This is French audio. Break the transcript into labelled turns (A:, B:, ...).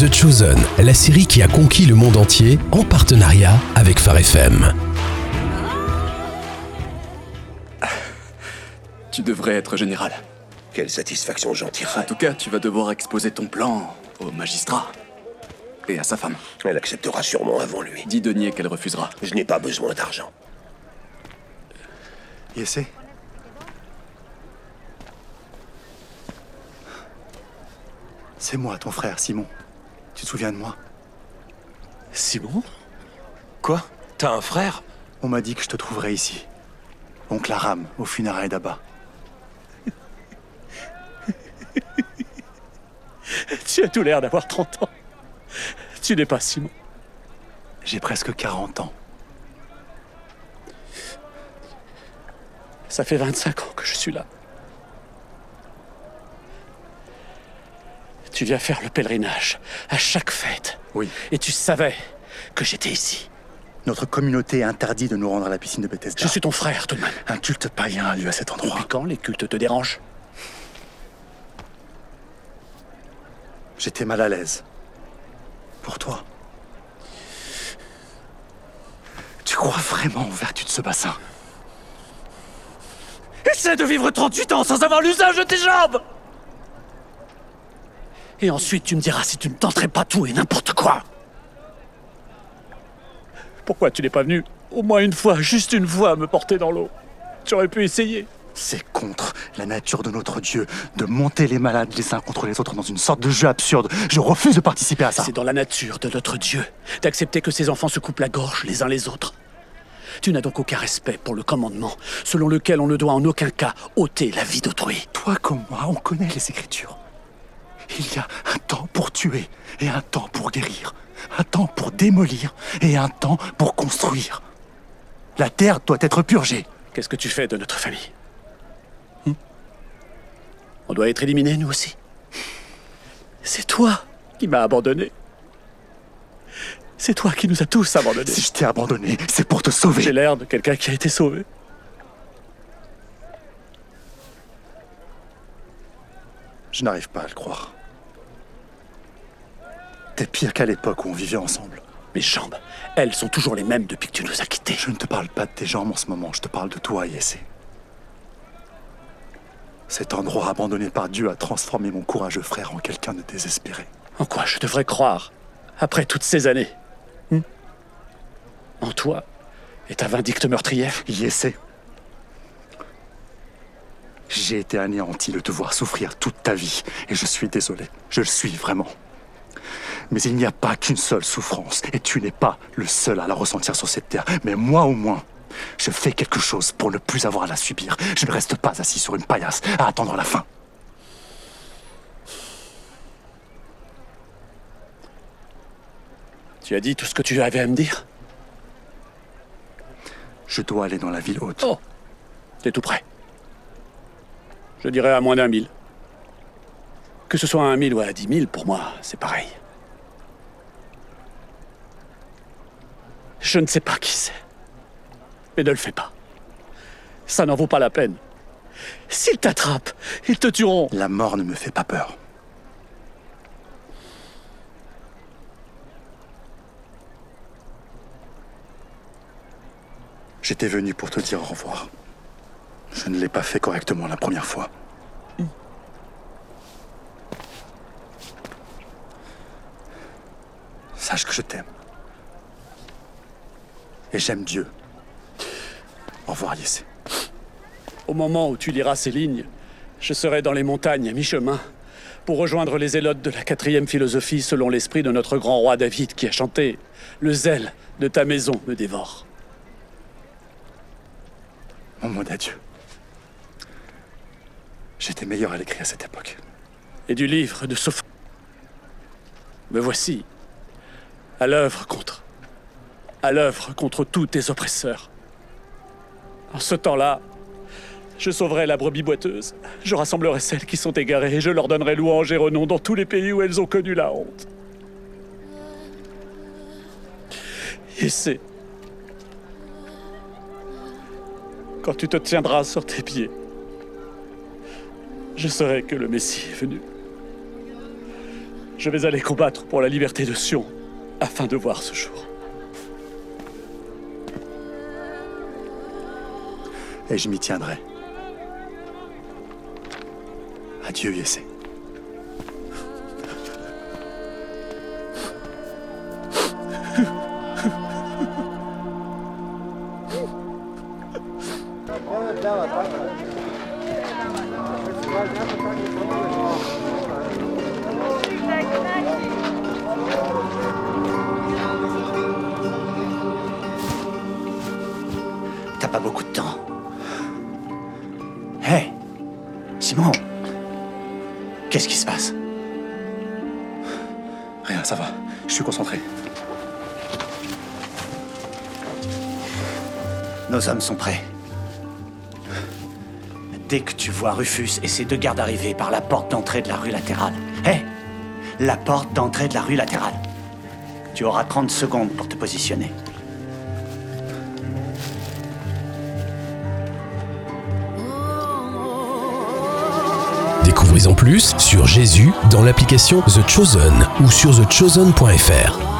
A: The Chosen, la série qui a conquis le monde entier en partenariat avec Phare FM.
B: Tu devrais être général.
C: Quelle satisfaction j'en
B: En
C: tirerai.
B: tout cas, tu vas devoir exposer ton plan au magistrat et à sa femme.
C: Elle acceptera sûrement avant lui.
B: Dis deniers qu'elle refusera.
C: Je n'ai pas besoin d'argent.
D: Yessé C'est moi, ton frère, Simon. Tu te souviens de moi
E: Simon Quoi T'as un frère
D: On m'a dit que je te trouverais ici. Oncle Aram, au funérailles d'Abba.
E: Tu as tout l'air d'avoir 30 ans. Tu n'es pas Simon.
D: J'ai presque 40 ans.
E: Ça fait 25 ans que je suis là. Tu viens faire le pèlerinage à chaque fête.
D: Oui.
E: Et tu savais que j'étais ici.
D: Notre communauté interdit de nous rendre à la piscine de Bethesda.
E: Je suis ton frère tout de même.
D: Un culte païen a lieu à cet endroit.
E: Depuis quand les cultes te dérangent?
D: J'étais mal à l'aise. Pour toi. Tu crois vraiment aux vertus de ce bassin?
E: Essaie de vivre 38 ans sans avoir l'usage de tes jambes Et ensuite tu me diras si tu ne tenterais pas tout et n'importe quoi. Pourquoi tu n'es pas venu au moins une fois, juste une fois, me porter dans l'eau? Tu aurais pu essayer.
D: C'est contre la nature de notre Dieu de monter les malades les uns contre les autres dans une sorte de jeu absurde. Je refuse de participer à ça.
E: C'est dans la nature de notre Dieu d'accepter que ses enfants se coupent la gorge les uns les autres. Tu n'as donc aucun respect pour le commandement selon lequel on ne doit en aucun cas ôter la vie d'autrui.
D: Toi comme moi, on connaît les Écritures. Il y a un temps pour tuer et un temps pour guérir. Un temps pour démolir et un temps pour construire. La terre doit être purgée.
E: Qu'est-ce que tu fais de notre famille? Hmm? On doit être éliminés, nous aussi. C'est toi qui m'as abandonné. C'est toi qui nous as tous abandonnés.
D: Si je t'ai abandonné, c'est pour te sauver.
E: J'ai l'air de quelqu'un qui a été sauvé.
D: Je n'arrive pas à le croire. T'es pire qu'à l'époque où on vivait ensemble.
E: Mes jambes, elles sont toujours les mêmes depuis que tu nous as quittés.
D: Je ne te parle pas de tes jambes en ce moment, je te parle de toi, Yessé. Cet endroit abandonné par Dieu a transformé mon courageux frère en quelqu'un de désespéré.
E: En quoi je devrais croire après toutes ces années Hmm En toi et ta vindicte meurtrière?
D: Yessé. J'ai été anéanti de te voir souffrir toute ta vie, et je suis désolé. Je le suis vraiment. Mais il n'y a pas qu'une seule souffrance, et tu n'es pas le seul à la ressentir sur cette terre. Mais moi au moins, je fais quelque chose pour ne plus avoir à la subir. Je ne reste pas assis sur une paillasse à attendre la fin.
E: Tu as dit tout ce que tu avais à me dire?
D: Je dois aller dans la ville haute.
E: Oh C'est tout près. Je dirais à moins d'un mille. Que ce soit à un mille ou à dix mille, pour moi, c'est pareil. Je ne sais pas qui c'est. Mais ne le fais pas. Ça n'en vaut pas la peine. S'ils t'attrapent, ils te tueront.
D: La mort ne me fait pas peur. J'étais venu pour te dire au revoir. Je ne l'ai pas fait correctement la première fois. Sache que je t'aime. Et j'aime Dieu. Au revoir, Yessé.
E: Au moment où tu liras ces lignes, je serai dans les montagnes à mi-chemin pour rejoindre les zélotes de la quatrième philosophie selon l'esprit de notre grand roi David qui a chanté Le zèle de ta maison me dévore.
D: Mon mot d'adieu. J'étais meilleur à l'écrit à cette époque.
E: Et du livre de Sophie. Me voici, à l'œuvre contre. À l'œuvre contre tous tes oppresseurs. En ce temps-là, je sauverai la brebis boiteuse, je rassemblerai celles qui sont égarées et je leur donnerai louange et renom dans tous les pays où elles ont connu la honte. Et c'est quand tu te tiendras sur tes pieds, je saurai que le Messie est venu.
F: Je vais aller combattre pour la liberté de Sion afin de voir ce jour.
D: Et je m'y tiendrai. Adieu, Yessé.
E: T'as pas beaucoup de temps. Qu'est-ce qui se passe?
D: Rien, ça va. Je suis concentré.
E: Nos hommes sont prêts. Dès que tu vois Rufus et ses deux gardes arriver par la porte d'entrée de la rue latérale. Hé La porte d'entrée de la rue latérale. Tu auras 30 secondes pour te positionner.
A: Découvrez en plus sur Jésus dans l'application The Chosen ou sur thechosen.fr.